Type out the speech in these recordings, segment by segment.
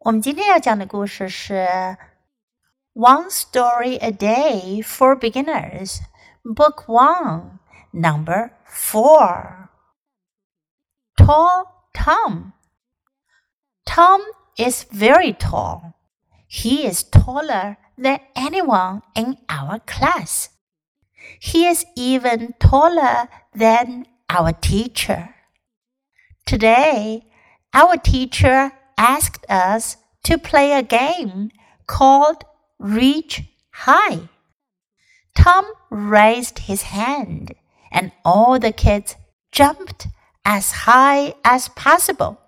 我们今天要讲的故事是《One Story a Day for Beginners》Book One, Number Four. Tall Tom. Tom is very tall. He is taller than anyone in our class. He is even taller than our teacher. Today, our teacher asked us to play a game called Reach High. Tom raised his hand, and all the kids jumped as high as possible.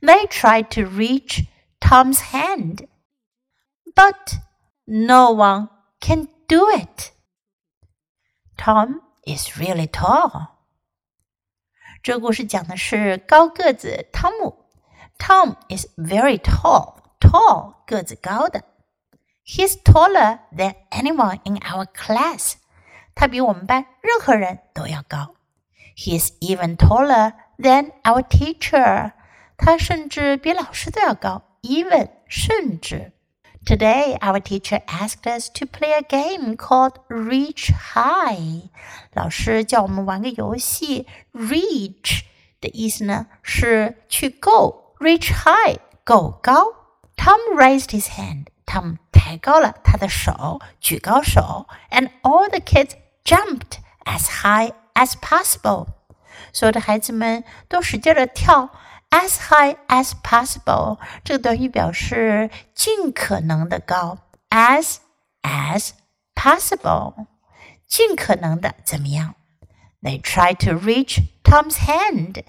They tried to reach Tom's hand, but no one can do it. Tom is really tall. 这个故事讲的是高个子汤姆。 Tom is very tall. Tall 个子高的。He's taller than anyone in our class. 他比我们班任何人都要高。He's even taller than our teacher. 他甚至比老师都要高。Even 甚至。Today, our teacher asked us to play a game called Reach High. 老师叫我们玩个游戏，Reach 的意思呢是去够 ，Reach High 够高。Tom raised his hand. Tom 抬高了他的手，举高手，and all the kids jumped as high as possible. 所有的孩子们都使劲的跳。as high as possible 这个短语表示尽可能的高，as as possible 尽可能的怎么样？They try to reach Tom's hand，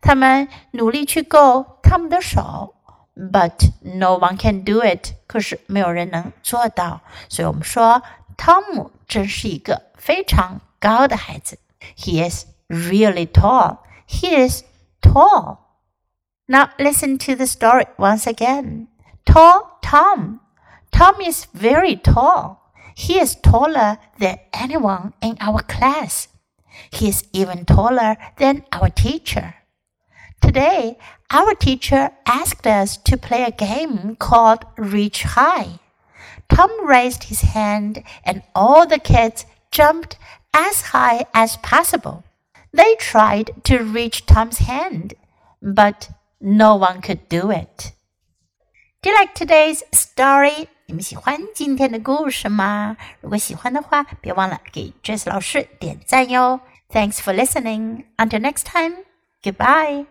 他们努力去够 汤姆的手，but no one can do it，可是没有人能做到。所以我们说汤姆真是一个非常高的孩子。He is really tall. He is tall. Now listen to the story once again. Tall Tom. Tom is very tall. He is taller than anyone in our class. He is even taller than our teacher. Today, our teacher asked us to play a game called Reach High. Tom raised his hand and all the kids jumped as high as possible. They tried to reach Tom's hand, but no one could do it. Do you like today's story? 你们喜欢今天的故事吗？如果喜欢的话，别忘了给 Jess 老师点赞哟。Thanks for listening. Until next time. Goodbye.